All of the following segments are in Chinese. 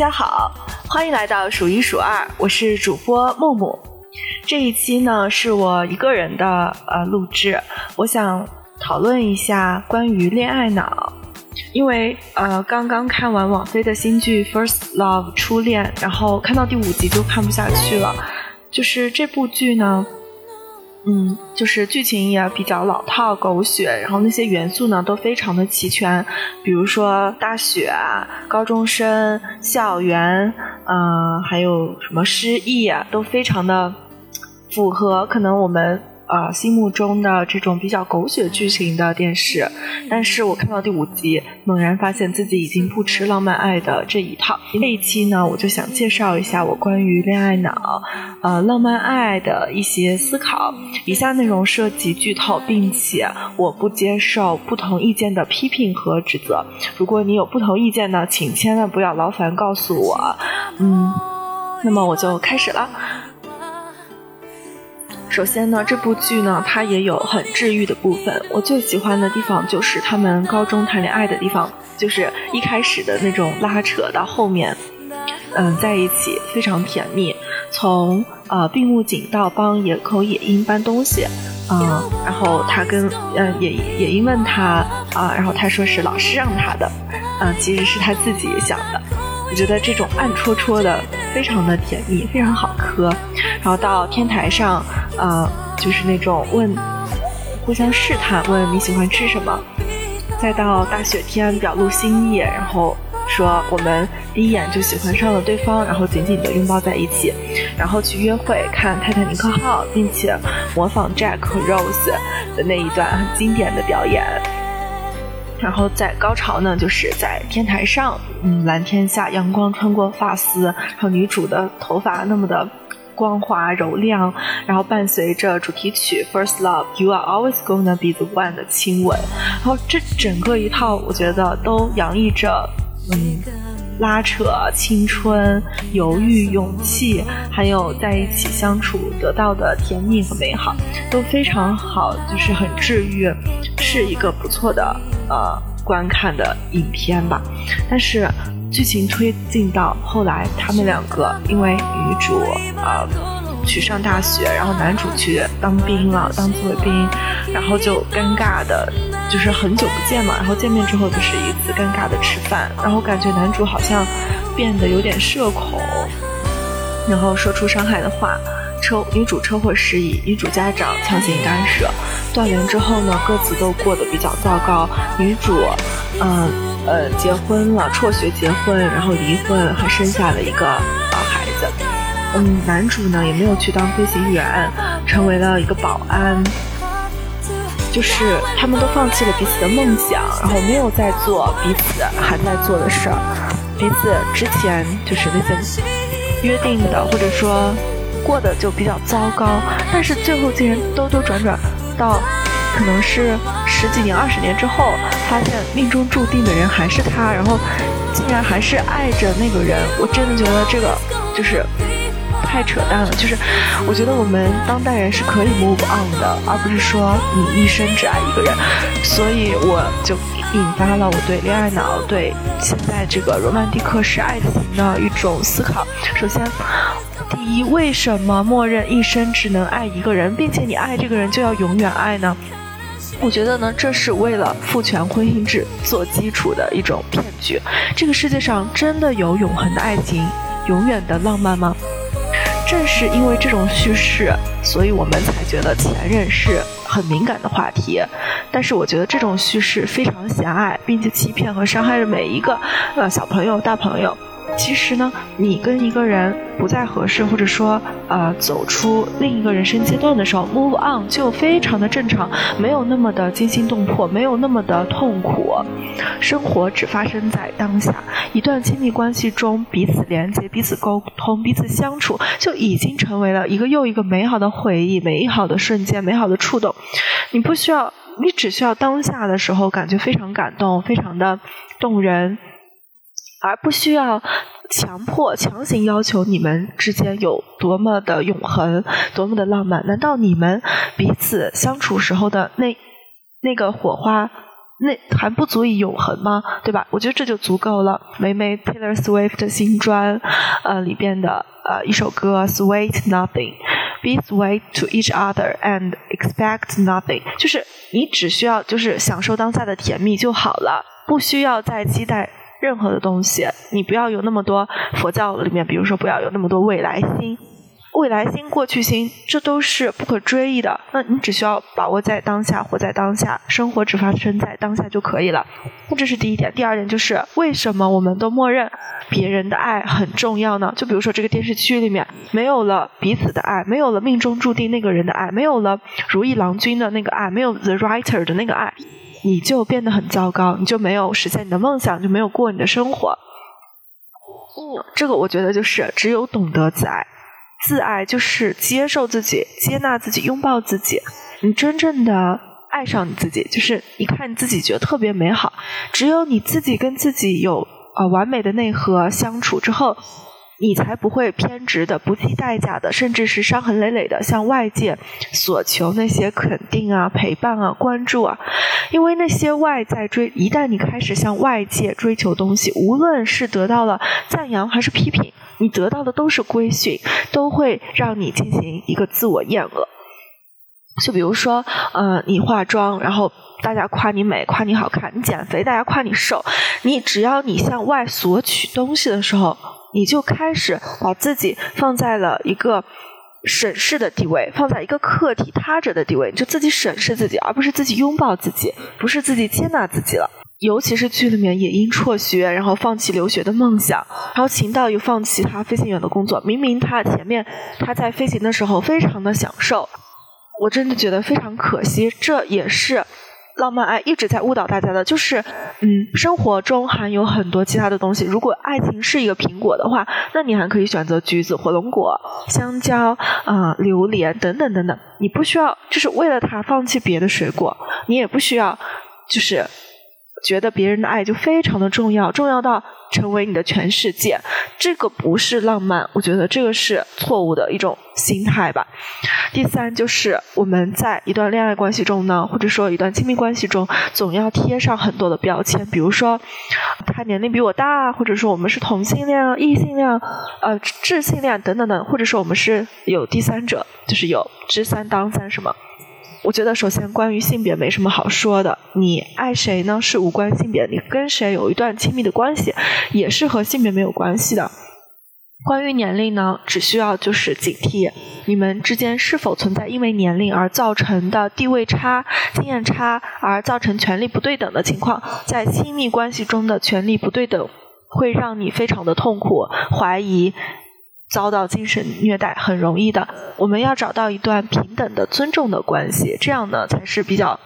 大家好，欢迎来到数一数二，我是主播木木。这一期呢是我一个人的呃录制，我想讨论一下关于恋爱脑，因为呃刚刚看完网飞的新剧《First Love》初恋，然后看到第五集就看不下去了，就是这部剧呢。嗯，就是剧情也比较老套、狗血，然后那些元素呢都非常的齐全，比如说大雪啊、高中生、校园，嗯，还有什么失忆啊，都非常的符合可能我们。呃，心目中的这种比较狗血剧情的电视，但是我看到第五集，猛然发现自己已经不吃浪漫爱的这一套。这一期呢，我就想介绍一下我关于恋爱脑、呃浪漫爱的一些思考。以下内容涉及剧透，并且我不接受不同意见的批评和指责。如果你有不同意见呢，请千万不要劳烦告诉我。嗯，那么我就开始了。首先呢，这部剧呢，它也有很治愈的部分。我最喜欢的地方就是他们高中谈恋爱的地方，就是一开始的那种拉扯，到后面，嗯，在一起非常甜蜜。从呃闭目井到帮野口野樱搬东西，嗯，然后他跟嗯野野樱问他啊，然后他说是老师让他的，嗯，其实是他自己想的。我觉得这种暗戳戳的非常的甜蜜，非常好磕。然后到天台上，呃，就是那种问，互相试探，问你喜欢吃什么。再到大雪天表露心意，然后说我们第一眼就喜欢上了对方，然后紧紧的拥抱在一起。然后去约会看泰坦尼克号，并且模仿 Jack 和 Rose 的那一段很经典的表演。然后在高潮呢，就是在天台上，嗯，蓝天下，阳光穿过发丝，然后女主的头发那么的光滑柔亮，然后伴随着主题曲《First Love》，You Are Always Gonna Be the One 的亲吻，然后这整个一套，我觉得都洋溢着，嗯，拉扯、青春、犹豫、勇气，还有在一起相处得到的甜蜜和美好，都非常好，就是很治愈，是一个不错的。呃，观看的影片吧，但是剧情推进到后来，他们两个因为女主呃去上大学，然后男主去当兵了，当自卫兵，然后就尴尬的，就是很久不见嘛，然后见面之后就是一次尴尬的吃饭，然后感觉男主好像变得有点社恐，然后说出伤害的话。车女主车祸失忆，女主家长强行干涉，断联之后呢，各自都过得比较糟糕。女主，嗯呃，结婚了，辍学结婚，然后离婚，还生下了一个呃孩子。嗯，男主呢也没有去当飞行员，成为了一个保安。就是他们都放弃了彼此的梦想，然后没有再做彼此还在做的事儿，彼此之前就是那些约定的，或者说。过得就比较糟糕，但是最后竟然兜兜转转到，可能是十几年、二十年之后，发现命中注定的人还是他，然后竟然还是爱着那个人。我真的觉得这个就是太扯淡了。就是我觉得我们当代人是可以 move on 的，而不是说你一生只爱一个人。所以我就引发了我对恋爱脑、对现在这个罗曼蒂克式爱情的一种思考。首先。第一，为什么默认一生只能爱一个人，并且你爱这个人就要永远爱呢？我觉得呢，这是为了父权婚姻制做基础的一种骗局。这个世界上真的有永恒的爱情、永远的浪漫吗？正是因为这种叙事，所以我们才觉得前任是很敏感的话题。但是我觉得这种叙事非常狭隘，并且欺骗和伤害着每一个呃小朋友、大朋友。其实呢，你跟一个人不再合适，或者说呃走出另一个人生阶段的时候，move on 就非常的正常，没有那么的惊心动魄，没有那么的痛苦。生活只发生在当下，一段亲密关系中，彼此连接、彼此沟通、彼此相处，就已经成为了一个又一个美好的回忆、美好的瞬间、美好的触动。你不需要，你只需要当下的时候感觉非常感动，非常的动人。而不需要强迫、强行要求你们之间有多么的永恒、多么的浪漫。难道你们彼此相处时候的那那个火花那还不足以永恒吗？对吧？我觉得这就足够了。梅梅 Taylor Swift 的新专，呃里边的呃一首歌 Sweet Nothing，Be sweet to each other and expect nothing，就是你只需要就是享受当下的甜蜜就好了，不需要再期待任何的东西。你不要有那么多佛教里面，比如说不要有那么多未来心。未来心、过去心，这都是不可追忆的。那你只需要把握在当下，活在当下，生活只发生在当下就可以了。那这是第一点。第二点就是，为什么我们都默认别人的爱很重要呢？就比如说这个电视剧里面，没有了彼此的爱，没有了命中注定那个人的爱，没有了如意郎君的那个爱，没有 the writer 的那个爱，你就变得很糟糕，你就没有实现你的梦想，就没有过你的生活。嗯，这个我觉得就是只有懂得自爱。自爱就是接受自己、接纳自己、拥抱自己。你真正的爱上你自己，就是你看你自己觉得特别美好。只有你自己跟自己有啊完美的内核相处之后，你才不会偏执的、不计代价的，甚至是伤痕累累的向外界索求那些肯定啊、陪伴啊、关注啊。因为那些外在追，一旦你开始向外界追求东西，无论是得到了赞扬还是批评。你得到的都是规训，都会让你进行一个自我厌恶。就比如说，呃，你化妆，然后大家夸你美，夸你好看；你减肥，大家夸你瘦。你只要你向外索取东西的时候，你就开始把自己放在了一个审视的地位，放在一个客体他者的地位，就自己审视自己，而不是自己拥抱自己，不是自己接纳自己了。尤其是剧里面也因辍学，然后放弃留学的梦想，然后秦道又放弃他飞行员的工作。明明他前面他在飞行的时候非常的享受，我真的觉得非常可惜。这也是浪漫爱一直在误导大家的，就是嗯，生活中含有很多其他的东西。如果爱情是一个苹果的话，那你还可以选择橘子、火龙果、香蕉啊、榴莲等等等等。你不需要就是为了它放弃别的水果，你也不需要就是。觉得别人的爱就非常的重要，重要到成为你的全世界，这个不是浪漫，我觉得这个是错误的一种心态吧。第三就是我们在一段恋爱关系中呢，或者说一段亲密关系中，总要贴上很多的标签，比如说他年龄比我大，或者说我们是同性恋、异性恋、呃智性恋等等等，或者说我们是有第三者，就是有知三当三什么。我觉得，首先关于性别没什么好说的。你爱谁呢？是无关性别。你跟谁有一段亲密的关系，也是和性别没有关系的。关于年龄呢，只需要就是警惕你们之间是否存在因为年龄而造成的地位差、经验差而造成权力不对等的情况。在亲密关系中的权力不对等，会让你非常的痛苦、怀疑。遭到精神虐待很容易的，我们要找到一段平等的、尊重的关系，这样呢才是比较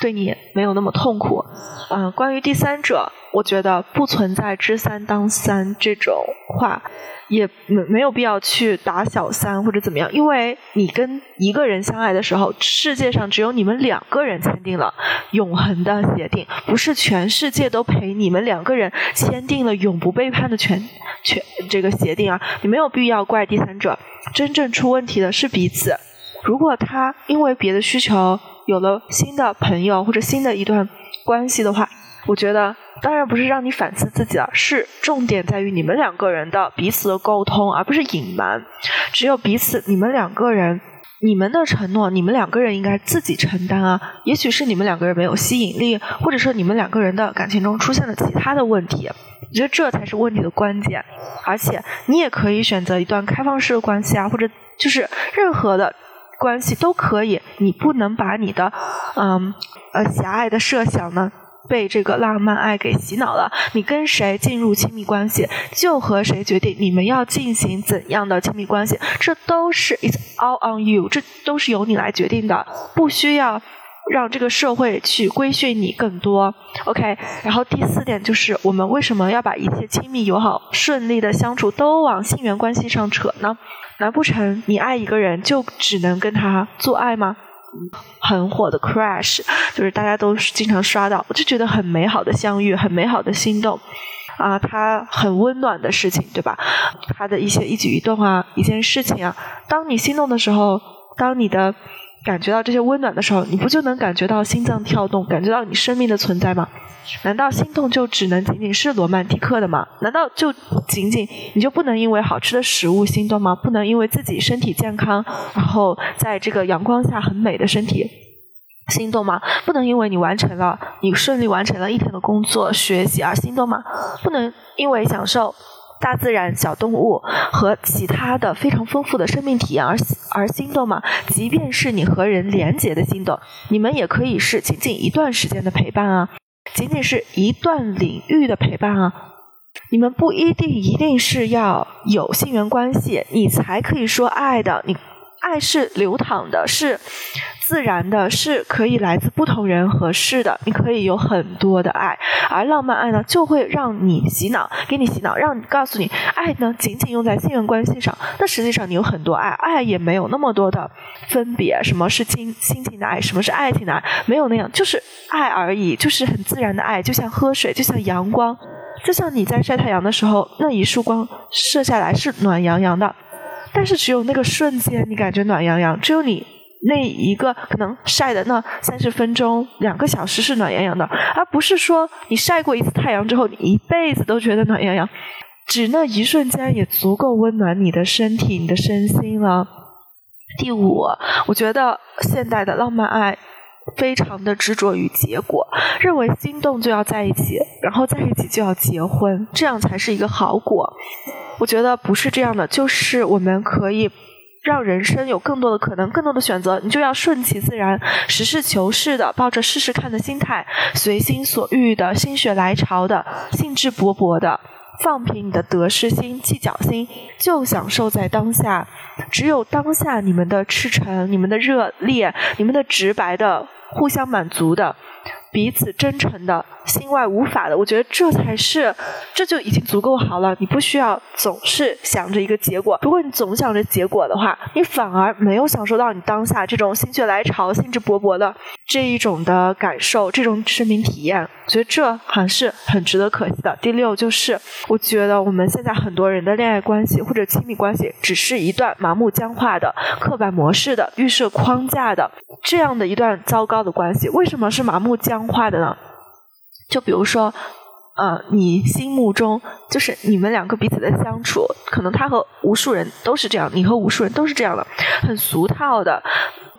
对你没有那么痛苦。嗯，关于第三者。我觉得不存在知三当三这种话，也没没有必要去打小三或者怎么样，因为你跟一个人相爱的时候，世界上只有你们两个人签订了永恒的协定，不是全世界都陪你们两个人签订了永不背叛的全全这个协定啊！你没有必要怪第三者，真正出问题的是彼此。如果他因为别的需求有了新的朋友或者新的一段关系的话，我觉得。当然不是让你反思自己了，是重点在于你们两个人的彼此的沟通，而不是隐瞒。只有彼此，你们两个人，你们的承诺，你们两个人应该自己承担啊。也许是你们两个人没有吸引力，或者说你们两个人的感情中出现了其他的问题。我觉得这才是问题的关键。而且你也可以选择一段开放式的关系啊，或者就是任何的关系都可以。你不能把你的嗯呃狭隘的设想呢。被这个浪漫爱给洗脑了，你跟谁进入亲密关系，就和谁决定你们要进行怎样的亲密关系，这都是 it's all on you，这都是由你来决定的，不需要让这个社会去规训你更多。OK，然后第四点就是，我们为什么要把一切亲密友好、顺利的相处都往性缘关系上扯呢？难不成你爱一个人就只能跟他做爱吗？很火的 Crash，就是大家都经常刷到，我就觉得很美好的相遇，很美好的心动啊，他很温暖的事情，对吧？他的一些一举一动啊，一件事情啊，当你心动的时候，当你的感觉到这些温暖的时候，你不就能感觉到心脏跳动，感觉到你生命的存在吗？难道心动就只能仅仅是罗曼蒂克的吗？难道就仅仅你就不能因为好吃的食物心动吗？不能因为自己身体健康，然后在这个阳光下很美的身体心动吗？不能因为你完成了你顺利完成了一天的工作学习而心动吗？不能因为享受。大自然、小动物和其他的非常丰富的生命体验而而心动吗？即便是你和人连结的心动，你们也可以是仅仅一段时间的陪伴啊，仅仅是一段领域的陪伴啊。你们不一定一定是要有性缘关系，你才可以说爱的。你爱是流淌的，是。自然的是可以来自不同人和事的，你可以有很多的爱，而浪漫爱呢，就会让你洗脑，给你洗脑，让你告诉你，爱呢仅仅用在性缘关系上，那实际上你有很多爱，爱也没有那么多的分别，什么是亲亲情的爱，什么是爱情的爱，没有那样，就是爱而已，就是很自然的爱，就像喝水，就像阳光，就像你在晒太阳的时候，那一束光射下来是暖洋洋的，但是只有那个瞬间你感觉暖洋洋，只有你。那一个可能晒的那三十分钟、两个小时是暖洋洋的，而不是说你晒过一次太阳之后，你一辈子都觉得暖洋洋，只那一瞬间也足够温暖你的身体、你的身心了。第五，我觉得现代的浪漫爱非常的执着于结果，认为心动就要在一起，然后在一起就要结婚，这样才是一个好果。我觉得不是这样的，就是我们可以。让人生有更多的可能，更多的选择，你就要顺其自然，实事求是的，抱着试试看的心态，随心所欲的，心血来潮的，兴致勃勃的，放平你的得失心、计较心，就享受在当下。只有当下，你们的赤诚、你们的热烈、你们的直白的，互相满足的。彼此真诚的心外无法的，我觉得这才是，这就已经足够好了。你不需要总是想着一个结果，如果你总想着结果的话，你反而没有享受到你当下这种心血来潮、兴致勃勃的这一种的感受，这种生命体验。觉得这还是很值得可惜的。第六就是，我觉得我们现在很多人的恋爱关系或者亲密关系，只是一段麻木僵化的、刻板模式的、预设框架的这样的一段糟糕的关系。为什么是麻木僵？化的呢？就比如说，呃，你心目中就是你们两个彼此的相处，可能他和无数人都是这样，你和无数人都是这样的，很俗套的。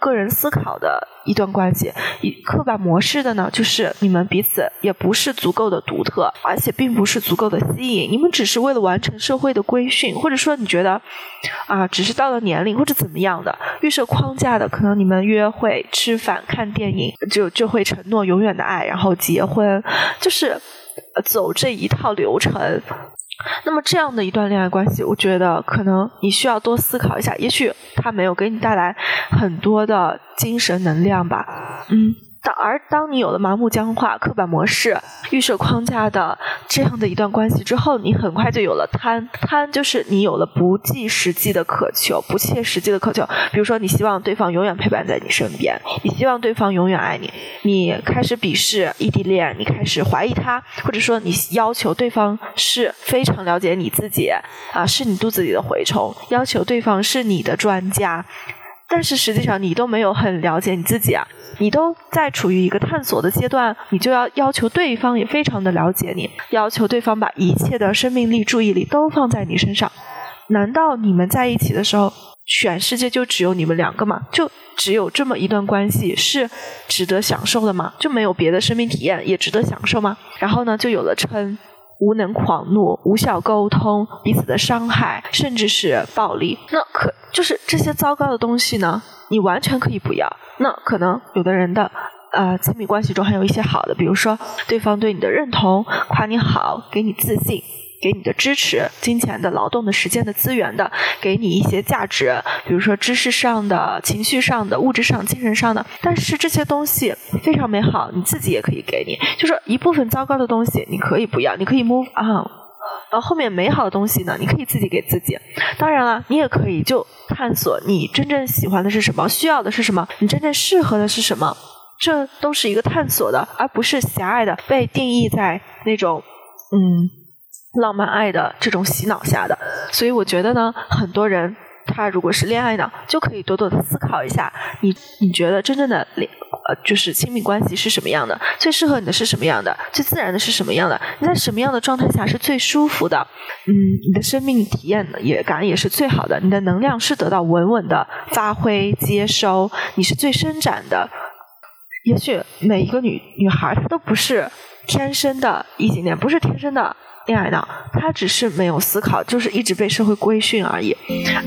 个人思考的一段关系，以刻板模式的呢，就是你们彼此也不是足够的独特，而且并不是足够的吸引，你们只是为了完成社会的规训，或者说你觉得啊，只是到了年龄或者怎么样的预设框架的，可能你们约会、吃饭、看电影就就会承诺永远的爱，然后结婚，就是走这一套流程。那么这样的一段恋爱关系，我觉得可能你需要多思考一下，也许他没有给你带来很多的精神能量吧，嗯。当而当你有了麻木僵化、刻板模式、预设框架的这样的一段关系之后，你很快就有了贪。贪就是你有了不计实际的渴求、不切实际的渴求。比如说，你希望对方永远陪伴在你身边，你希望对方永远爱你，你开始鄙视异地恋，你开始怀疑他，或者说你要求对方是非常了解你自己啊，是你肚子里的蛔虫，要求对方是你的专家。但是实际上，你都没有很了解你自己啊，你都在处于一个探索的阶段，你就要要求对方也非常的了解你，要求对方把一切的生命力、注意力都放在你身上。难道你们在一起的时候，全世界就只有你们两个吗？就只有这么一段关系是值得享受的吗？就没有别的生命体验也值得享受吗？然后呢，就有了称。无能狂怒、无效沟通、彼此的伤害，甚至是暴力，那可就是这些糟糕的东西呢？你完全可以不要。那可能有的人的呃亲密关系中还有一些好的，比如说对方对你的认同、夸你好、给你自信。给你的支持、金钱的、劳动的、时间的、资源的，给你一些价值，比如说知识上的、情绪上的、物质上、精神上的。但是这些东西非常美好，你自己也可以给你。就是一部分糟糕的东西，你可以不要，你可以 move on。然后后面美好的东西呢，你可以自己给自己。当然了，你也可以就探索你真正喜欢的是什么，需要的是什么，你真正适合的是什么。这都是一个探索的，而不是狭隘的被定义在那种嗯。浪漫爱的这种洗脑下的，所以我觉得呢，很多人他如果是恋爱脑，就可以多多的思考一下，你你觉得真正的恋呃就是亲密关系是什么样的？最适合你的是什么样的？最自然的是什么样的？你在什么样的状态下是最舒服的？嗯，你的生命体验也感也是最好的，你的能量是得到稳稳的发挥接收，你是最伸展的。也许每一个女女孩她都不是天生的异性恋，不是天生的。恋爱脑，他只是没有思考，就是一直被社会规训而已。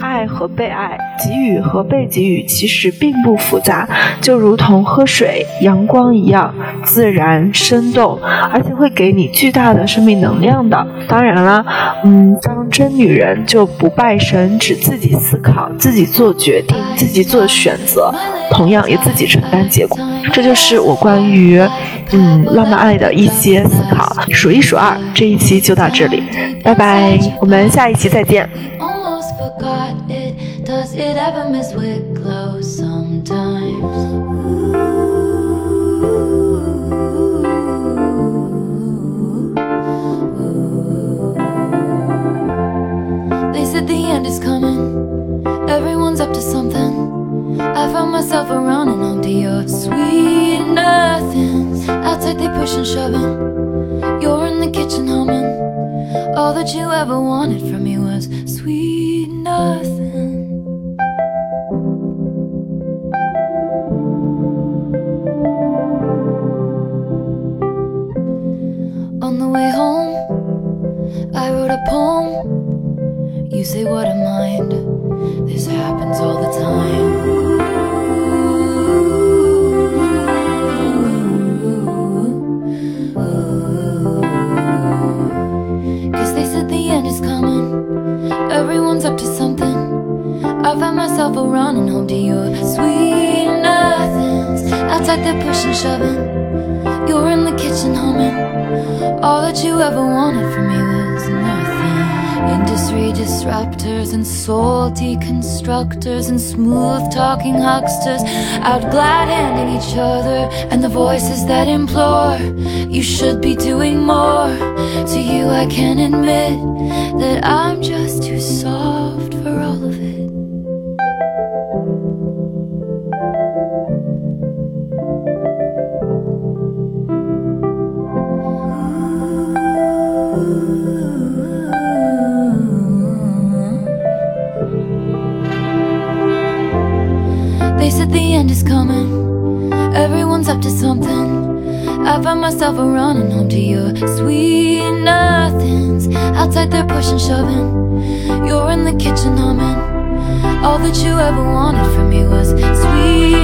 爱和被爱，给予和被给予，其实并不复杂，就如同喝水、阳光一样自然生动，而且会给你巨大的生命能量的。当然了，嗯，当真女人就不拜神，只自己思考，自己做决定，自己做选择，同样也自己承担结果。这就是我关于。嗯，浪漫爱的一些思考，数一数二，这一期就到这里，拜拜，我们下一期再见。I found myself around and onto your sweet nothings. Outside they push and shoving. You're in the kitchen humming. All that you ever wanted from me was sweet nothing. On the way home, I wrote a poem. You say, What a mind. This happens all the time. Myself around and home to your sweet nothings. Outside they're pushing, shoving. You're in the kitchen humming. All that you ever wanted from me was nothing. Industry disruptors and salty constructors and smooth talking hucksters out glad handing each other. And the voices that implore you should be doing more. To you, I can admit that I'm just too soft I find myself running home to your sweet nothings. Outside they're pushing, shoving. You're in the kitchen humming. All that you ever wanted from me was sweet